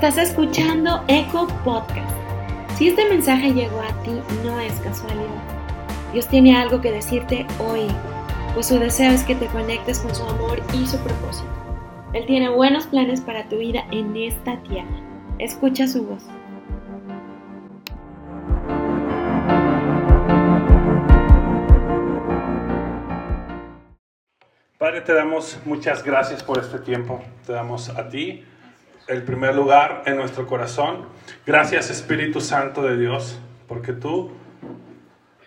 Estás escuchando Eco Podcast. Si este mensaje llegó a ti, no es casualidad. Dios tiene algo que decirte hoy, pues su deseo es que te conectes con su amor y su propósito. Él tiene buenos planes para tu vida en esta tierra. Escucha su voz. Padre, te damos muchas gracias por este tiempo. Te damos a ti el primer lugar en nuestro corazón. Gracias Espíritu Santo de Dios, porque tú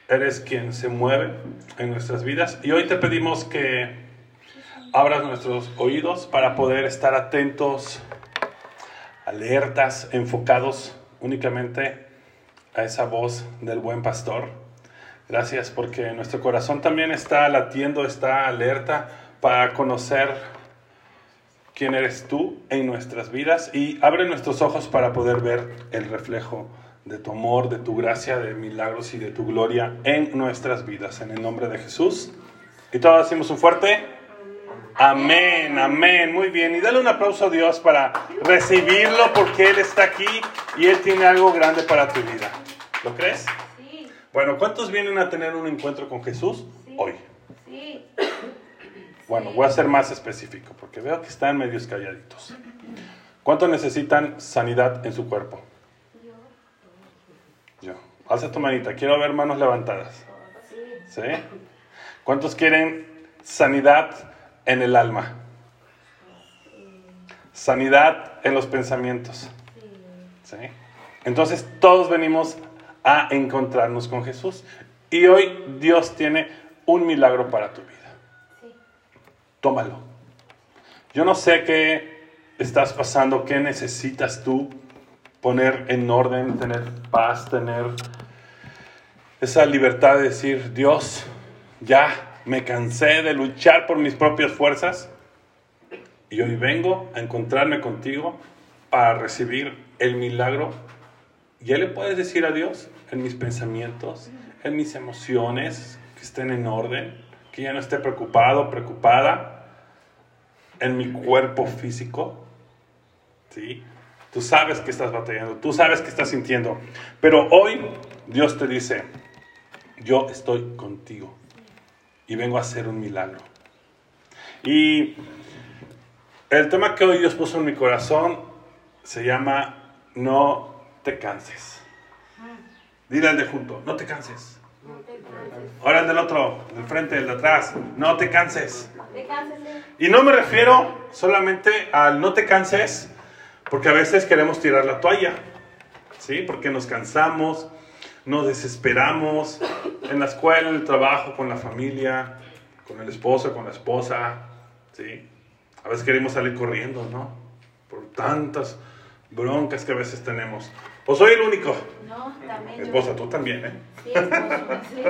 eres quien se mueve en nuestras vidas. Y hoy te pedimos que abras nuestros oídos para poder estar atentos, alertas, enfocados únicamente a esa voz del buen pastor. Gracias porque nuestro corazón también está latiendo, está alerta para conocer quién eres tú en nuestras vidas y abre nuestros ojos para poder ver el reflejo de tu amor, de tu gracia, de milagros y de tu gloria en nuestras vidas. En el nombre de Jesús. Y todos decimos un fuerte amén, amén. Muy bien. Y dale un aplauso a Dios para recibirlo porque Él está aquí y Él tiene algo grande para tu vida. ¿Lo crees? Sí. Bueno, ¿cuántos vienen a tener un encuentro con Jesús hoy? Sí. Bueno, voy a ser más específico porque veo que están medios calladitos. ¿Cuántos necesitan sanidad en su cuerpo? Yo. Alza tu manita, quiero ver manos levantadas. ¿Sí? ¿Cuántos quieren sanidad en el alma? Sanidad en los pensamientos. ¿Sí? Entonces todos venimos a encontrarnos con Jesús. Y hoy Dios tiene un milagro para tu vida tómalo. Yo no sé qué estás pasando, qué necesitas tú poner en orden, tener paz, tener esa libertad de decir, Dios, ya me cansé de luchar por mis propias fuerzas y hoy vengo a encontrarme contigo para recibir el milagro. Ya le puedes decir a Dios en mis pensamientos, en mis emociones, que estén en orden, que ya no esté preocupado, preocupada en mi cuerpo físico. ¿Sí? Tú sabes que estás batallando, tú sabes que estás sintiendo. Pero hoy Dios te dice, yo estoy contigo y vengo a hacer un milagro. Y el tema que hoy Dios puso en mi corazón se llama No te canses. Dile al de junto, no te canses. Ahora el del otro, del frente, el de atrás. No te canses. Y no me refiero solamente al no te canses, porque a veces queremos tirar la toalla. ¿Sí? Porque nos cansamos, nos desesperamos en la escuela, en el trabajo, con la familia, con el esposo, con la esposa. ¿Sí? A veces queremos salir corriendo, ¿no? Por tantas broncas que a veces tenemos. ¿O soy el único? No, también. Esposa, tú también, ¿eh? Sí, sí,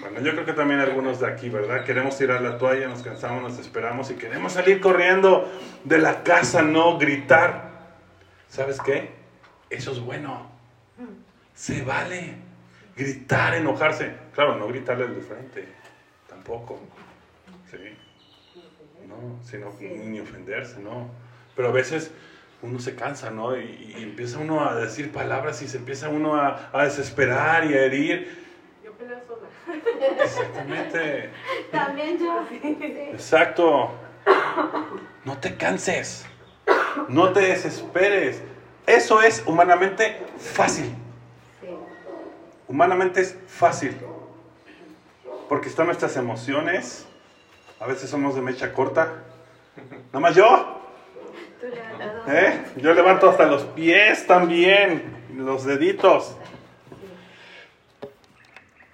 Bueno, yo creo que también algunos de aquí, ¿verdad? Queremos tirar la toalla, nos cansamos, nos esperamos y queremos salir corriendo de la casa, no gritar. ¿Sabes qué? Eso es bueno. Se vale gritar, enojarse. Claro, no gritarle de frente, tampoco. Sí. No, sino ni ofenderse, ¿no? Pero a veces uno se cansa, ¿no? Y, empieza uno a decir palabras y se empieza uno a, desesperar y a herir. Yo peleo sola. Exactamente. También yo. Exacto. No te canses. No te desesperes. Eso es humanamente fácil. Humanamente es fácil. Porque están nuestras emociones. A veces somos de mecha corta. Nada más yo. ¿Eh? Yo levanto hasta los pies también, los deditos.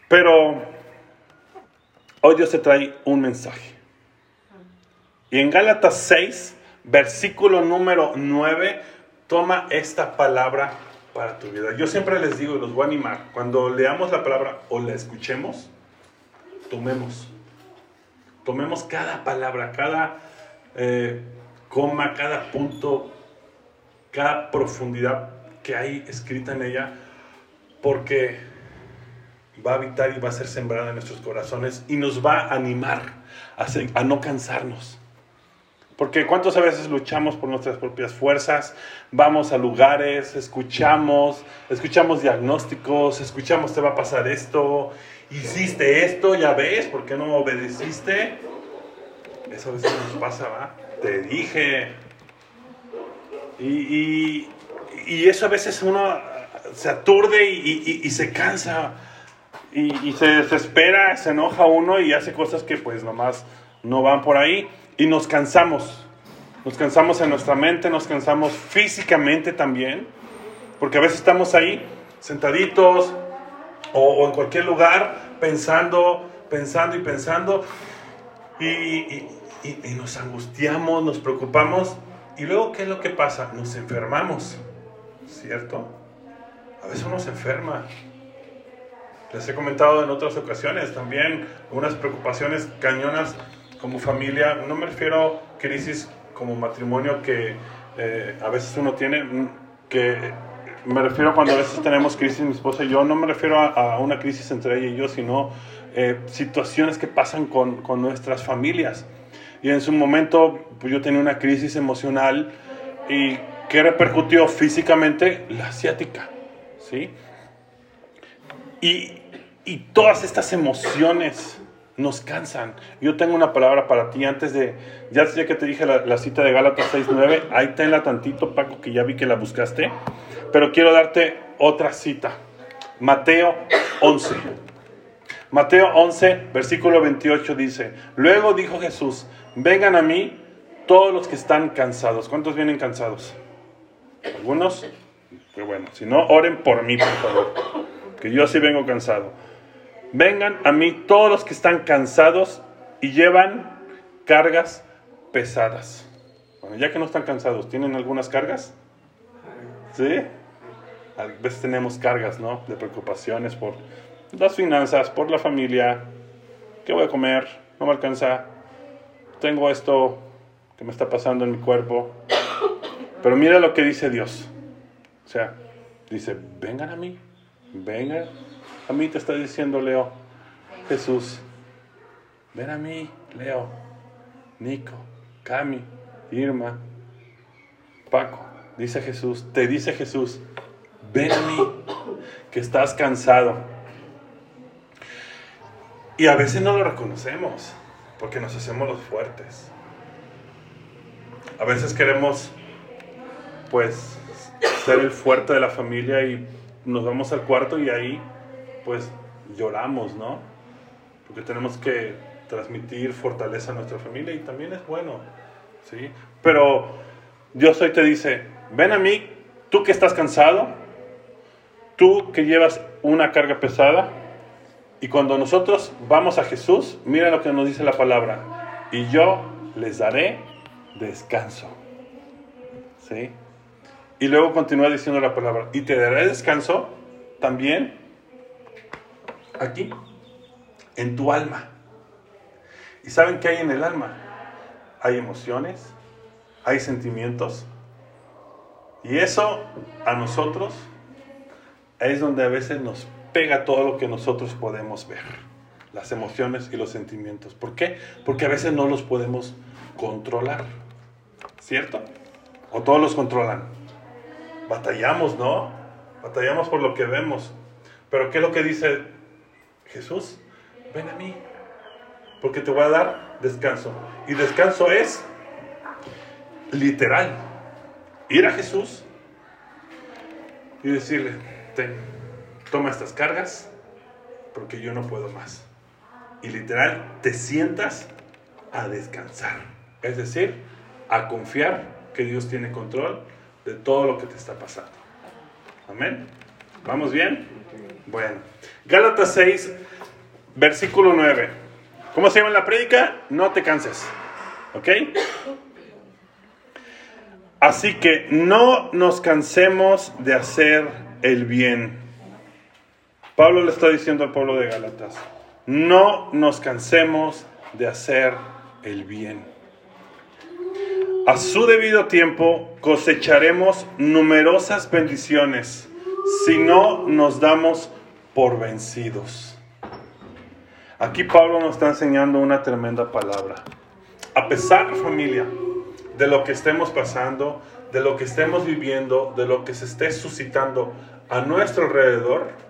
Pero hoy Dios te trae un mensaje. Y en Gálatas 6, versículo número 9, toma esta palabra para tu vida. Yo siempre les digo y los voy a animar, cuando leamos la palabra o la escuchemos, tomemos. Tomemos cada palabra, cada eh, coma, cada punto, cada profundidad que hay escrita en ella, porque va a habitar y va a ser sembrada en nuestros corazones y nos va a animar a, no cansarnos. Porque cuántas veces luchamos por nuestras propias fuerzas, vamos a lugares, escuchamos, escuchamos diagnósticos, escuchamos te va a pasar esto, hiciste esto, ya ves, ¿por qué no obedeciste? Eso a veces nos pasa, ¿va? Te dije. Y, eso a veces uno se aturde y, se cansa y, se desespera, se enoja uno y hace cosas que pues nomás no van por ahí y nos cansamos. Nos cansamos en nuestra mente, nos cansamos físicamente también, porque a veces estamos ahí sentaditos o, en cualquier lugar pensando, pensando y pensando y, nos angustiamos, nos preocupamos y luego ¿qué es lo que pasa? Nos enfermamos, ¿cierto? A veces uno se enferma. Les he comentado en otras ocasiones también unas preocupaciones cañonas como familia, no me refiero a crisis como matrimonio que eh, a veces uno tiene, mm, que me refiero cuando a veces tenemos crisis mi esposa y yo, no me refiero a, una crisis entre ella y yo, sino eh, situaciones que pasan con, con, nuestras familias. Y en su momento pues yo tenía una crisis emocional y que repercutió físicamente la asiática, ¿sí? Y, y todas estas emociones nos cansan. Yo tengo una palabra para ti antes de, ya, ya que te dije la, cita de Gálatas 6.9, ahí tenla tantito, Paco, que ya vi que la buscaste, pero quiero darte otra cita. Mateo 11. Mateo 11, versículo 28 dice, luego dijo Jesús, vengan a mí todos los que están cansados. ¿Cuántos vienen cansados? ¿Algunos? Qué bueno, si no, oren por mí, por favor, que yo sí vengo cansado. Vengan a mí todos los que están cansados y llevan cargas pesadas. Bueno, ya que no están cansados, ¿tienen algunas cargas? ¿Sí? A veces tenemos cargas, ¿no? De preocupaciones por las finanzas, por la familia. ¿Qué voy a comer? No me alcanza. Tengo esto que me está pasando en mi cuerpo. Pero mira lo que dice Dios. O sea, dice, vengan a mí, vengan a mí te está diciendo Leo, Jesús, ven a mí, Leo, Nico, Cami, Irma, Paco, dice Jesús, te dice Jesús, ven a mí, que estás cansado. Y a veces no lo reconocemos, porque nos hacemos los fuertes. A veces queremos, pues, ser el fuerte de la familia y nos vamos al cuarto y ahí pues lloramos, ¿no? Porque tenemos que transmitir fortaleza a nuestra familia y también es bueno, ¿sí? Pero Dios hoy te dice, ven a mí, tú que estás cansado, tú que llevas una carga pesada, y cuando nosotros vamos a Jesús, mira lo que nos dice la palabra, y yo les daré descanso. ¿Sí? Y luego continúa diciendo la palabra, y te daré descanso también aquí, en tu alma. ¿Y saben qué hay en el alma? Hay emociones, hay sentimientos. Y eso a nosotros es donde a veces nos pega todo lo que nosotros podemos ver. Las emociones y los sentimientos. ¿Por qué? Porque a veces no los podemos controlar. ¿Cierto? ¿O todos los controlan? Batallamos, ¿no? Batallamos por lo que vemos. Pero ¿qué es lo que dice Jesús, ven a mí, porque te voy a dar descanso. Y descanso es literal. Ir a Jesús y decirle, ten, toma estas cargas, porque yo no puedo más. Y literal, te sientas a descansar. Es decir, a confiar que Dios tiene control de todo lo que te está pasando. Amén. ¿Vamos bien? Bueno. Gálatas 6, versículo 9. ¿Cómo se llama la prédica? No te canses. ¿Ok? Así que no nos cansemos de hacer el bien. Pablo le está diciendo al pueblo de Gálatas, no nos cansemos de hacer el bien. A su debido tiempo cosecharemos numerosas bendiciones si no nos damos por vencidos. Aquí Pablo nos está enseñando una tremenda palabra. A pesar, familia, de lo que estemos pasando, de lo que estemos viviendo, de lo que se esté suscitando a nuestro alrededor,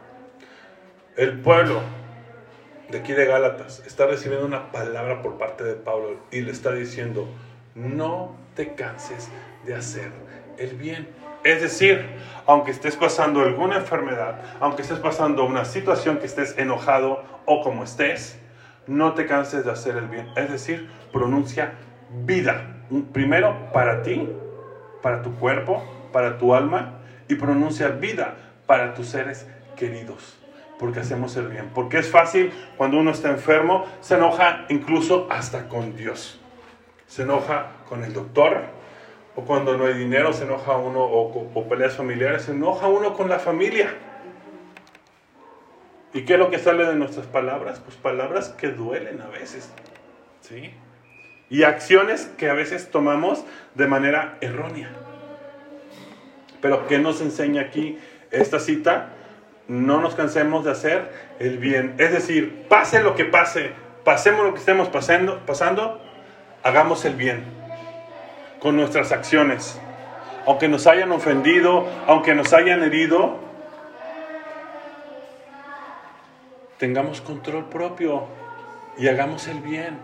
el pueblo de aquí de Gálatas está recibiendo una palabra por parte de Pablo y le está diciendo, no te canses de hacer el bien. Es decir, aunque estés pasando alguna enfermedad, aunque estés pasando una situación que estés enojado o como estés, no te canses de hacer el bien. Es decir, pronuncia vida. Primero para ti, para tu cuerpo, para tu alma y pronuncia vida para tus seres queridos. Porque hacemos el bien. Porque es fácil cuando uno está enfermo, se enoja incluso hasta con Dios. Se enoja con el doctor, o cuando no hay dinero, se enoja uno, o, o peleas familiares, se enoja uno con la familia. ¿Y qué es lo que sale de nuestras palabras? Pues palabras que duelen a veces. ¿Sí? Y acciones que a veces tomamos de manera errónea. Pero ¿qué nos enseña aquí esta cita? No nos cansemos de hacer el bien. Es decir, pase lo que pase, pasemos lo que estemos pasando, pasando hagamos el bien con nuestras acciones. Aunque nos hayan ofendido, aunque nos hayan herido, tengamos control propio y hagamos el bien.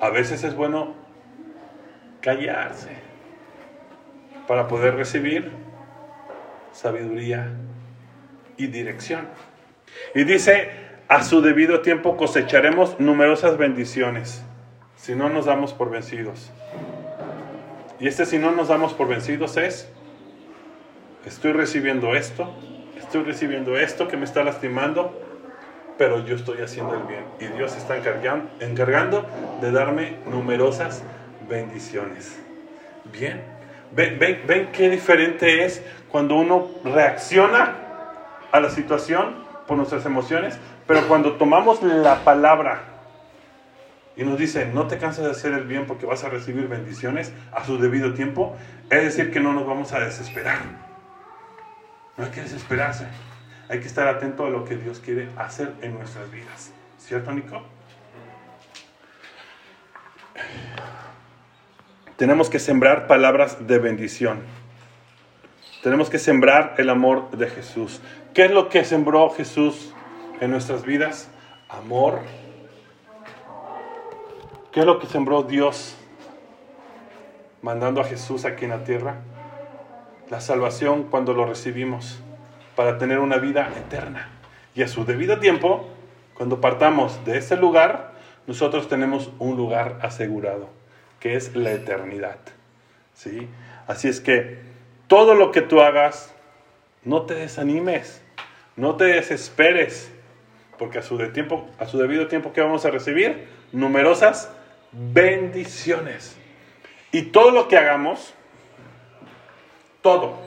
A veces es bueno callarse para poder recibir sabiduría y dirección. Y dice, a su debido tiempo cosecharemos numerosas bendiciones si no nos damos por vencidos. Y este si no nos damos por vencidos es, estoy recibiendo esto, estoy recibiendo esto que me está lastimando, pero yo estoy haciendo el bien. Y Dios está encargando de darme numerosas bendiciones. Bien, ven, ven, ven qué diferente es cuando uno reacciona a la situación por nuestras emociones, pero cuando tomamos la palabra y nos dice, no te canses de hacer el bien porque vas a recibir bendiciones a su debido tiempo, es decir, que no nos vamos a desesperar. No hay que desesperarse. Hay que estar atento a lo que Dios quiere hacer en nuestras vidas. ¿Cierto, Nico? Tenemos que sembrar palabras de bendición. Tenemos que sembrar el amor de Jesús. ¿Qué es lo que sembró Jesús en nuestras vidas? Amor. ¿Qué es lo que sembró Dios mandando a Jesús aquí en la tierra? La salvación cuando lo recibimos para tener una vida eterna. Y a su debido tiempo, cuando partamos de este lugar, nosotros tenemos un lugar asegurado, que es la eternidad. ¿Sí? Así es que todo lo que tú hagas, no te desanimes, no te desesperes, porque a su, de tiempo, a su debido tiempo que vamos a recibir numerosas bendiciones. Y todo lo que hagamos, todo,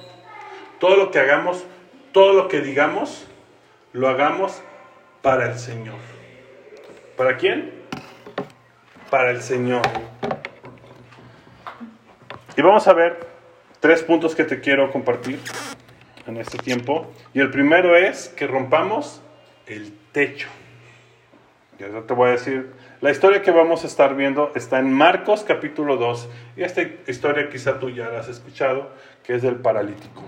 todo lo que hagamos, todo lo que digamos, lo hagamos para el Señor. ¿Para quién? Para el Señor. Y vamos a ver tres puntos que te quiero compartir en este tiempo. Y el primero es que rompamos el techo. Ya te voy a decir, la historia que vamos a estar viendo está en Marcos capítulo 2. Y esta historia quizá tú ya la has escuchado, que es del paralítico.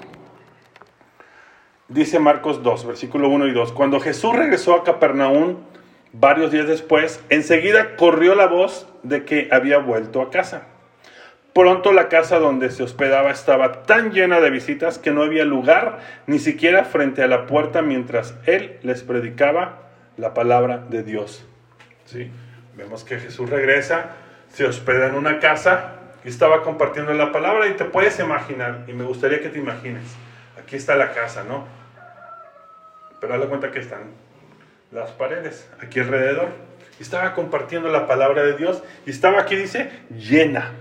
Dice Marcos 2, versículo 1 y 2. Cuando Jesús regresó a Capernaum varios días después, enseguida corrió la voz de que había vuelto a casa. Pronto la casa donde se hospedaba estaba tan llena de visitas que no había lugar ni siquiera frente a la puerta mientras él les predicaba la palabra de Dios. ¿Sí? Vemos que Jesús regresa, se hospeda en una casa y estaba compartiendo la palabra y te puedes imaginar, y me gustaría que te imagines, aquí está la casa, ¿no? pero la cuenta que están las paredes aquí alrededor. Estaba compartiendo la palabra de Dios y estaba aquí, dice, llena,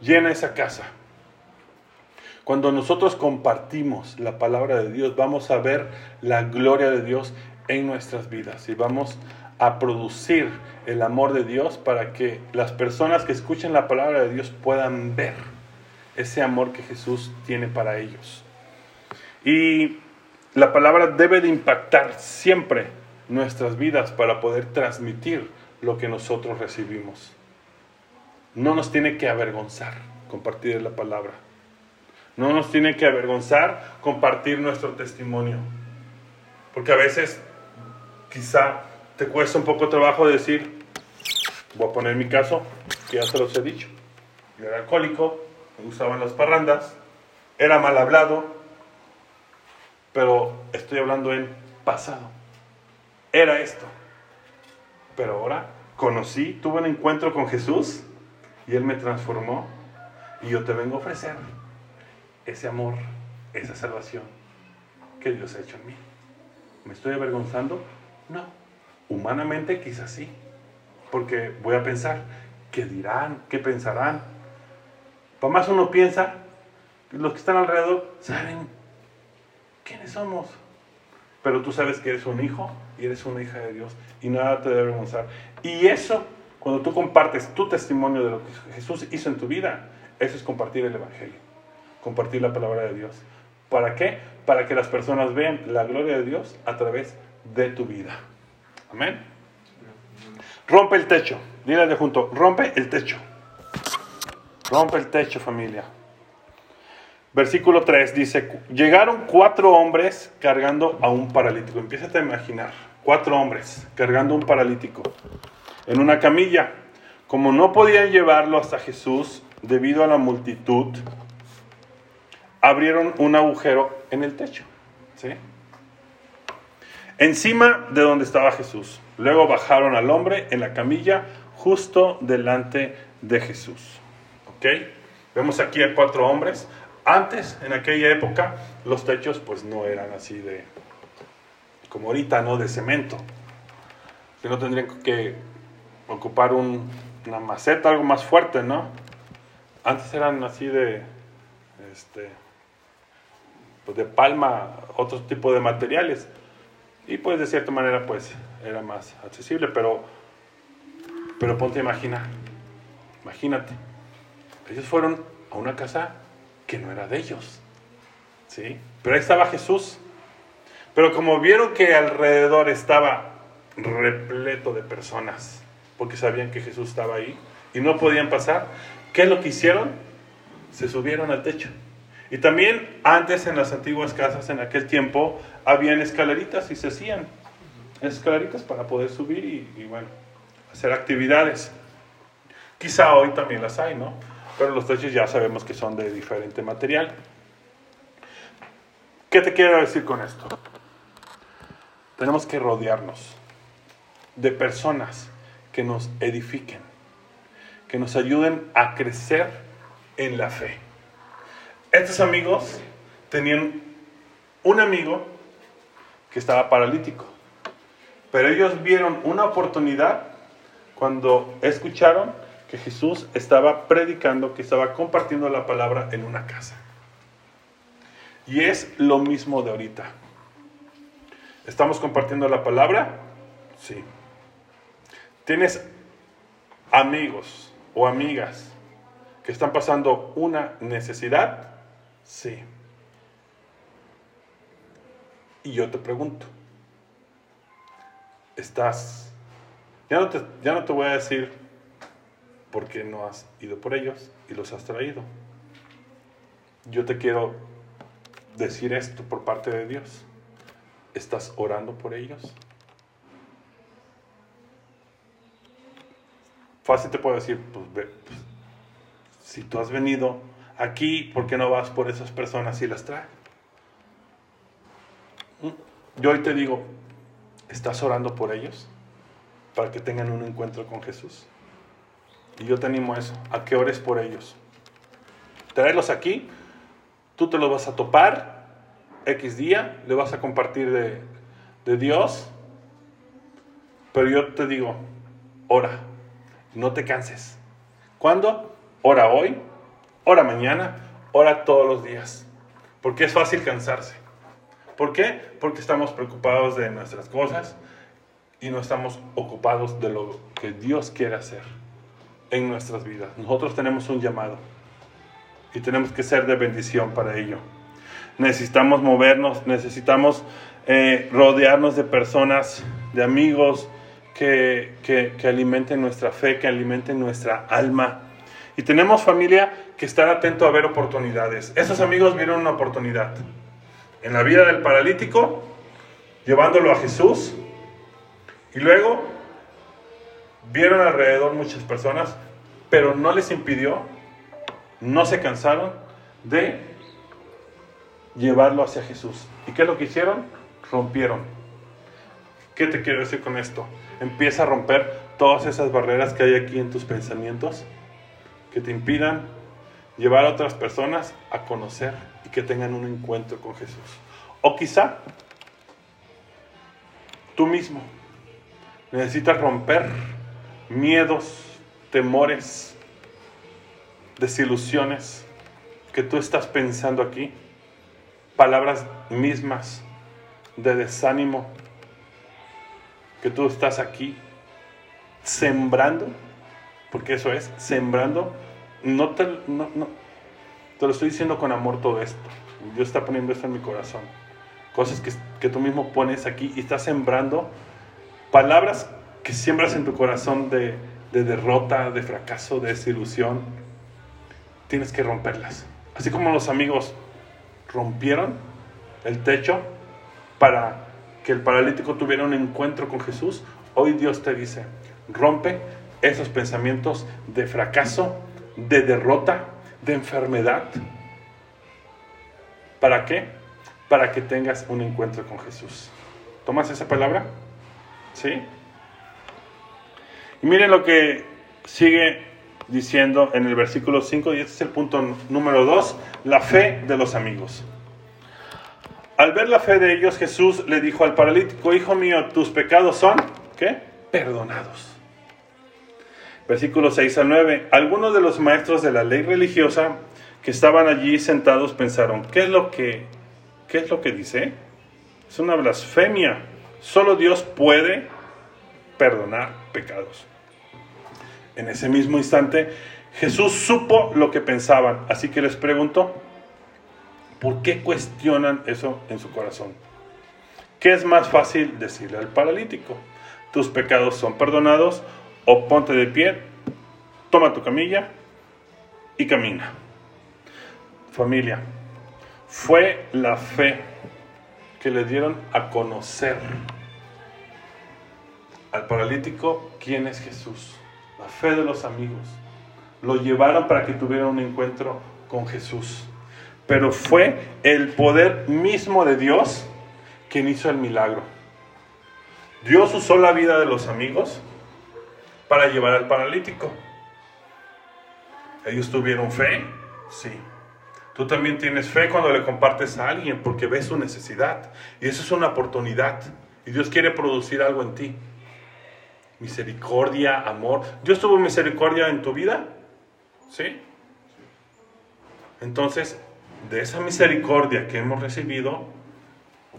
llena esa casa. Cuando nosotros compartimos la palabra de Dios, vamos a ver la gloria de Dios en nuestras vidas y vamos a producir el amor de Dios para que las personas que escuchen la palabra de Dios puedan ver ese amor que Jesús tiene para ellos. Y la palabra debe de impactar siempre nuestras vidas para poder transmitir lo que nosotros recibimos. No nos tiene que avergonzar. compartir la palabra. No nos tiene que avergonzar compartir nuestro testimonio. Porque a veces quizá te cuesta un poco trabajo decir, voy a poner mi caso, que ya se los he dicho. Yo era alcohólico, me gustaban las parrandas, era mal hablado, pero estoy hablando en pasado. Era esto. Pero ahora conocí, tuve un encuentro con Jesús y Él me transformó y yo te vengo a ofrecer ese amor, esa salvación que Dios ha hecho en mí. ¿Me estoy avergonzando? No. Humanamente quizás sí. Porque voy a pensar, ¿qué dirán? ¿Qué pensarán? Para más uno piensa, los que están alrededor saben quiénes somos. Pero tú sabes que eres un hijo y eres una hija de Dios y nada te debe avergonzar. Y eso, cuando tú compartes tu testimonio de lo que Jesús hizo en tu vida, eso es compartir el Evangelio, compartir la palabra de Dios. ¿Para qué? Para que las personas vean la gloria de Dios a través de tu vida. Amén. Rompe el techo. Dile de junto, rompe el techo. Rompe el techo, familia. Versículo 3 dice, llegaron cuatro hombres cargando a un paralítico. Empieza a imaginar, cuatro hombres cargando a un paralítico en una camilla. Como no podían llevarlo hasta Jesús debido a la multitud, abrieron un agujero en el techo. ¿sí? Encima de donde estaba Jesús. Luego bajaron al hombre en la camilla justo delante de Jesús. ¿Ok? Vemos aquí a cuatro hombres. Antes, en aquella época, los techos pues no eran así de, como ahorita, ¿no? De cemento. Que no tendrían que ocupar una maceta, algo más fuerte, ¿no? Antes eran así de, este, pues de palma, otro tipo de materiales. Y pues de cierta manera pues era más accesible, pero, pero ponte a imaginar, imagínate, ellos fueron a una casa que no era de ellos, ¿sí? Pero ahí estaba Jesús. Pero como vieron que alrededor estaba repleto de personas, porque sabían que Jesús estaba ahí y no podían pasar, ¿qué es lo que hicieron? Se subieron al techo. Y también antes en las antiguas casas, en aquel tiempo, habían escaleritas y se hacían escaleritas para poder subir y, bueno, hacer actividades. Quizá hoy también las hay, ¿no? Pero los techos ya sabemos que son de diferente material. ¿Qué te quiero decir con esto? Tenemos que rodearnos de personas que nos edifiquen, que nos ayuden a crecer en la fe. Estos amigos tenían un amigo que estaba paralítico, pero ellos vieron una oportunidad cuando escucharon que Jesús estaba predicando, que estaba compartiendo la palabra en una casa. Y es lo mismo de ahorita. ¿Estamos compartiendo la palabra? Sí. ¿Tienes amigos o amigas que están pasando una necesidad? Sí. Y yo te pregunto, ¿estás... Ya no te, ya no te voy a decir por qué no has ido por ellos y los has traído. Yo te quiero decir esto por parte de Dios. ¿Estás orando por ellos? Fácil te puedo decir, pues, ve, pues, si tú has venido aquí, ¿por qué no vas por esas personas y las traes? ¿Mm? Yo hoy te digo, ¿estás orando por ellos? Para que tengan un encuentro con Jesús. Y yo te animo a eso, a que ores por ellos. Traerlos aquí, tú te los vas a topar, X día, le vas a compartir de, de Dios, pero yo te digo, ora, no te canses. ¿Cuándo? Ora hoy, ora mañana, ora todos los días, porque es fácil cansarse. ¿Por qué? Porque estamos preocupados de nuestras cosas y no estamos ocupados de lo que Dios quiere hacer en nuestras vidas. Nosotros tenemos un llamado y tenemos que ser de bendición para ello. Necesitamos movernos, necesitamos eh, rodearnos de personas, de amigos que, que, que alimenten nuestra fe, que alimenten nuestra alma. Y tenemos familia que estar atento a ver oportunidades. Esos amigos vieron una oportunidad. En la vida del paralítico, llevándolo a Jesús. Y luego vieron alrededor muchas personas, pero no les impidió, no se cansaron de llevarlo hacia Jesús. ¿Y qué es lo que hicieron? Rompieron. ¿Qué te quiero decir con esto? Empieza a romper todas esas barreras que hay aquí en tus pensamientos que te impidan llevar a otras personas a conocer y que tengan un encuentro con Jesús. O quizá tú mismo necesitas romper miedos, temores, desilusiones que tú estás pensando aquí, palabras mismas de desánimo que tú estás aquí sembrando, porque eso es, sembrando no te, no, te lo estoy diciendo con amor todo esto. Dios está poniendo esto en mi corazón. Cosas que, que tú mismo pones aquí y estás sembrando palabras que siembras en tu corazón de, de derrota, de fracaso, de desilusión. Tienes que romperlas. Así como los amigos rompieron el techo para que el paralítico tuviera un encuentro con Jesús, hoy Dios te dice, rompe esos pensamientos de fracaso, de derrota, de enfermedad. ¿Para qué? Para que tengas un encuentro con Jesús. ¿Tomas esa palabra? ¿Sí? Y miren lo que sigue diciendo en el versículo 5, y este es el punto número 2, la fe de los amigos. Al ver la fe de ellos, Jesús le dijo al paralítico, Hijo mío, tus pecados son, ¿qué? Perdonados. Versículos 6 a 9. Algunos de los maestros de la ley religiosa que estaban allí sentados pensaron, ¿qué es lo que, qué es lo que dice? Es una blasfemia. Solo Dios puede perdonar pecados. En ese mismo instante, Jesús supo lo que pensaban, así que les preguntó, ¿por qué cuestionan eso en su corazón? ¿Qué es más fácil decirle al paralítico? ¿Tus pecados son perdonados? o ponte de pie, toma tu camilla y camina. Familia, fue la fe que le dieron a conocer al paralítico quién es Jesús. La fe de los amigos. Lo llevaron para que tuviera un encuentro con Jesús. Pero fue el poder mismo de Dios quien hizo el milagro. Dios usó la vida de los amigos para llevar al paralítico. ¿Ellos tuvieron fe? Sí. Tú también tienes fe cuando le compartes a alguien porque ves su necesidad. Y eso es una oportunidad. Y Dios quiere producir algo en ti. Misericordia, amor. ¿Dios tuvo misericordia en tu vida? ¿Sí? Entonces, de esa misericordia que hemos recibido,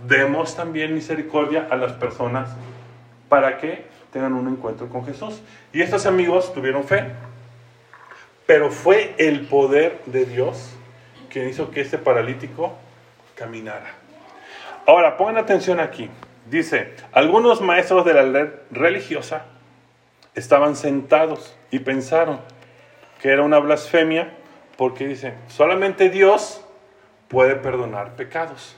demos también misericordia a las personas. ¿Para qué? tengan un encuentro con Jesús. Y estos amigos tuvieron fe, pero fue el poder de Dios quien hizo que este paralítico caminara. Ahora, pongan atención aquí. Dice, algunos maestros de la ley religiosa estaban sentados y pensaron que era una blasfemia porque dice, solamente Dios puede perdonar pecados.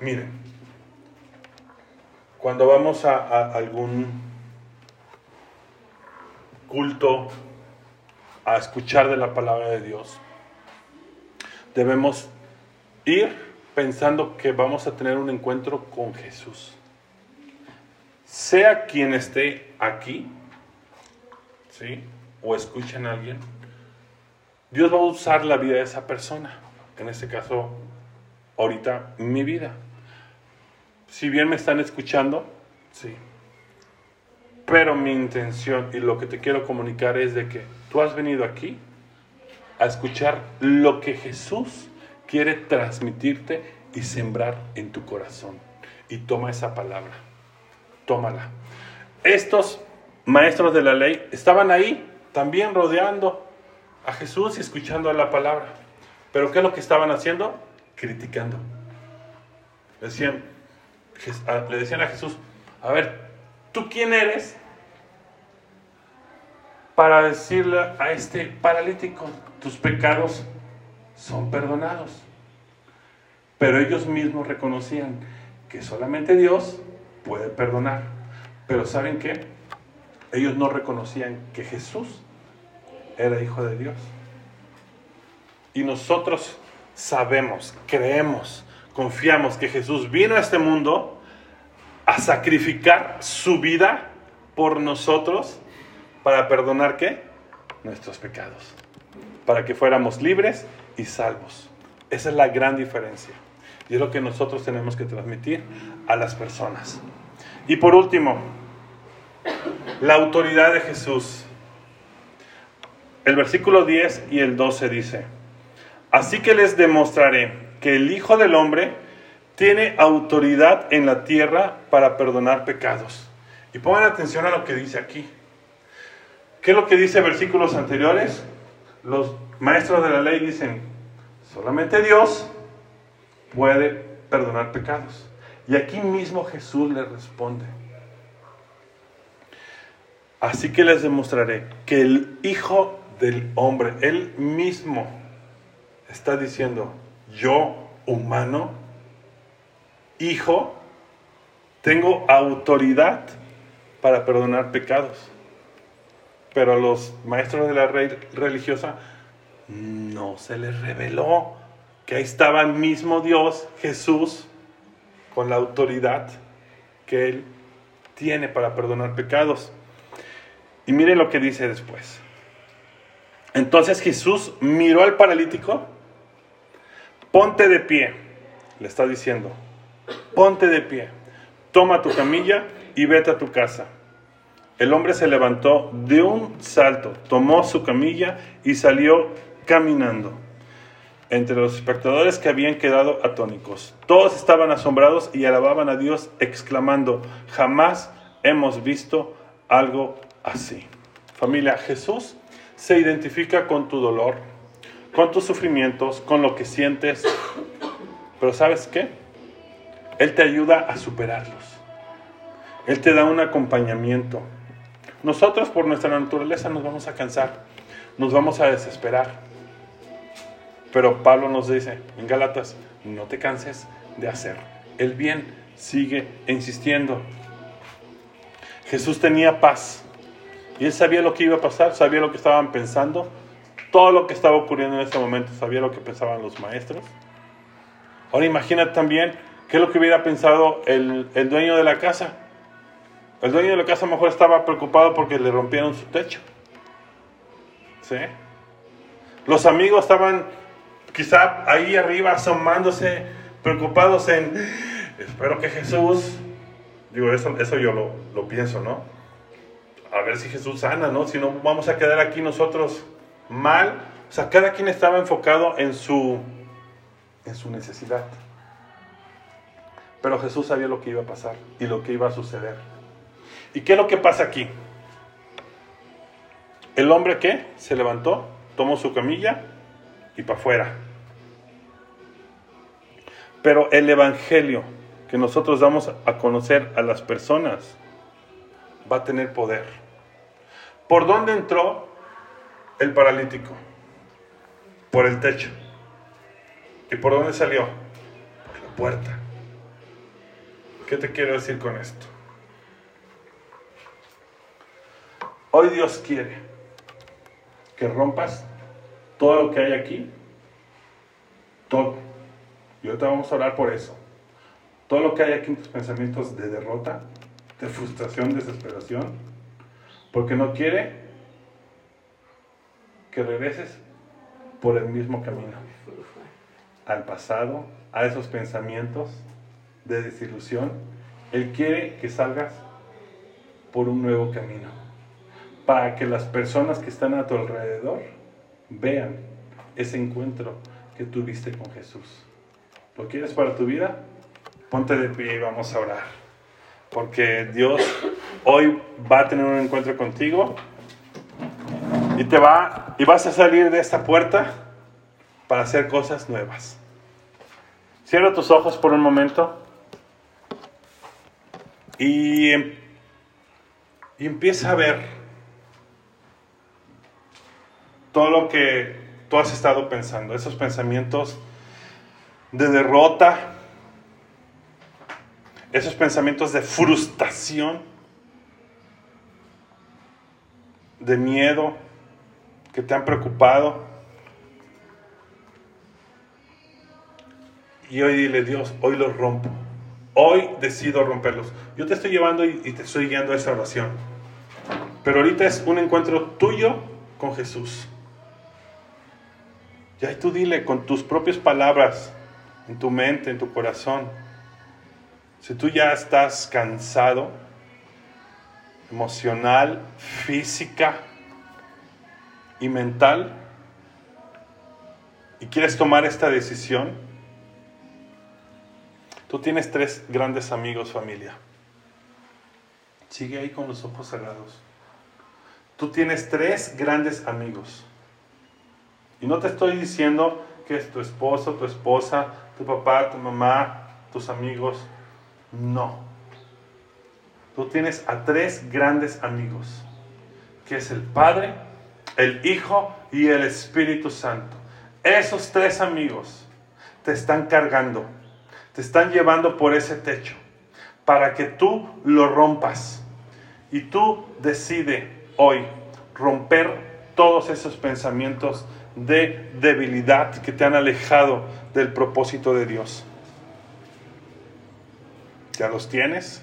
Miren, cuando vamos a, algún culto a escuchar de la palabra de Dios, debemos ir pensando que vamos a tener un encuentro con Jesús. Sea quien esté aquí, ¿sí? O escuchen a alguien, Dios va a usar la vida de esa persona. En este caso, ahorita mi vida si bien me están escuchando, sí. Pero mi intención y lo que te quiero comunicar es de que tú has venido aquí a escuchar lo que Jesús quiere transmitirte y sembrar en tu corazón. Y toma esa palabra, tómala. Estos maestros de la ley estaban ahí también rodeando a Jesús y escuchando la palabra. Pero ¿qué es lo que estaban haciendo? Criticando. Decían, le decían a Jesús, a ver, ¿tú quién eres para decirle a este paralítico, tus pecados son perdonados. Pero ellos mismos reconocían que solamente Dios puede perdonar. Pero ¿saben qué? Ellos no reconocían que Jesús era hijo de Dios. Y nosotros sabemos, creemos, confiamos que Jesús vino a este mundo a sacrificar su vida por nosotros para perdonar qué? Nuestros pecados. Para que fuéramos libres y salvos. Esa es la gran diferencia. Y es lo que nosotros tenemos que transmitir a las personas. Y por último, la autoridad de Jesús. El versículo 10 y el 12 dice, Así que les demostraré que el Hijo del Hombre tiene autoridad en la tierra para perdonar pecados. Y pongan atención a lo que dice aquí. ¿Qué es lo que dice versículos anteriores? Los maestros de la ley dicen, solamente Dios puede perdonar pecados. Y aquí mismo Jesús le responde. Así que les demostraré que el Hijo del Hombre, Él mismo, está diciendo, yo, humano, hijo, tengo autoridad para perdonar pecados pero a los maestros de la religiosa no se les reveló que ahí estaba el mismo Dios, Jesús, con la autoridad que Él tiene para perdonar pecados. Y miren lo que dice después. Entonces Jesús miró al paralítico, ponte de pie, le está diciendo, ponte de pie, toma tu camilla y vete a tu casa. El hombre se levantó de un salto, tomó su camilla y salió caminando. Entre los espectadores que habían quedado atónicos, todos estaban asombrados y alababan a Dios exclamando, jamás hemos visto algo así. Familia, Jesús se identifica con tu dolor, con tus sufrimientos, con lo que sientes, pero ¿sabes qué? Él te ayuda a superarlos. Él te da un acompañamiento. Nosotros por nuestra naturaleza nos vamos a cansar, nos vamos a desesperar. Pero Pablo nos dice en Gálatas, no te canses de hacer el bien, sigue insistiendo. Jesús tenía paz y él sabía lo que iba a pasar, sabía lo que estaban pensando, todo lo que estaba ocurriendo en ese momento, sabía lo que pensaban los maestros. Ahora imagina también qué es lo que hubiera pensado el, el dueño de la casa el dueño de la casa a lo mejor estaba preocupado porque le rompieron su techo. ¿Sí? Los amigos estaban quizá ahí arriba asomándose, preocupados en, espero que Jesús, digo, eso, eso yo lo, lo pienso, ¿no? A ver si Jesús sana, ¿no? Si no, vamos a quedar aquí nosotros mal. O sea, cada quien estaba enfocado en su, en su necesidad. Pero Jesús sabía lo que iba a pasar y lo que iba a suceder. ¿Y qué es lo que pasa aquí? El hombre que se levantó, tomó su camilla y para afuera. Pero el evangelio que nosotros damos a conocer a las personas va a tener poder. ¿Por dónde entró el paralítico? Por el techo. ¿Y por dónde salió? Por la puerta. ¿Qué te quiero decir con esto? Hoy Dios quiere que rompas todo lo que hay aquí, todo. Y ahorita vamos a hablar por eso. Todo lo que hay aquí en tus pensamientos de derrota, de frustración, desesperación, porque no quiere que regreses por el mismo camino, al pasado, a esos pensamientos de desilusión. Él quiere que salgas por un nuevo camino para que las personas que están a tu alrededor vean ese encuentro que tuviste con Jesús. ¿Lo quieres para tu vida? Ponte de pie y vamos a orar. Porque Dios hoy va a tener un encuentro contigo y te va y vas a salir de esta puerta para hacer cosas nuevas. Cierra tus ojos por un momento y, y empieza a ver todo lo que tú has estado pensando, esos pensamientos de derrota, esos pensamientos de frustración, de miedo que te han preocupado. Y hoy dile, Dios, hoy los rompo. Hoy decido romperlos. Yo te estoy llevando y, te estoy guiando a esa oración. Pero ahorita es un encuentro tuyo con Jesús. Y ahí tú dile con tus propias palabras, en tu mente, en tu corazón. Si tú ya estás cansado, emocional, física y mental, y quieres tomar esta decisión, Tú tienes tres grandes amigos, familia. Sigue ahí con los ojos cerrados. Tú tienes tres grandes amigos. Y no te estoy diciendo que es tu esposo, tu esposa, tu papá, tu mamá, tus amigos. No. Tú tienes a tres grandes amigos, que es el Padre, el Hijo y el Espíritu Santo. Esos tres amigos te están cargando te están llevando por ese techo para que tú lo rompas. Y tú decide hoy romper todos esos pensamientos de debilidad que te han alejado del propósito de Dios. ¿Ya los tienes?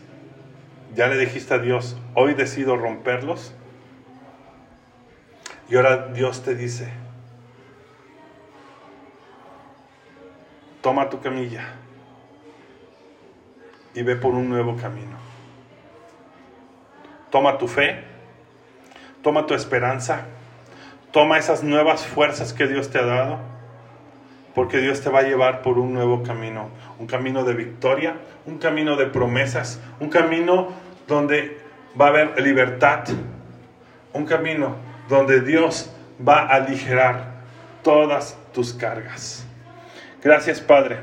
¿Ya le dijiste a Dios, hoy decido romperlos? Y ahora Dios te dice, toma tu camilla y ve por un nuevo camino. Toma tu fe, toma tu esperanza, toma esas nuevas fuerzas que Dios te ha dado, porque Dios te va a llevar por un nuevo camino, un camino de victoria, un camino de promesas, un camino donde va a haber libertad, un camino donde Dios va a aligerar todas tus cargas. Gracias Padre,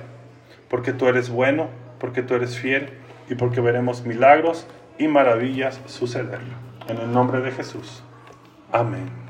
porque tú eres bueno porque tú eres fiel y porque veremos milagros y maravillas suceder. En el nombre de Jesús. Amén.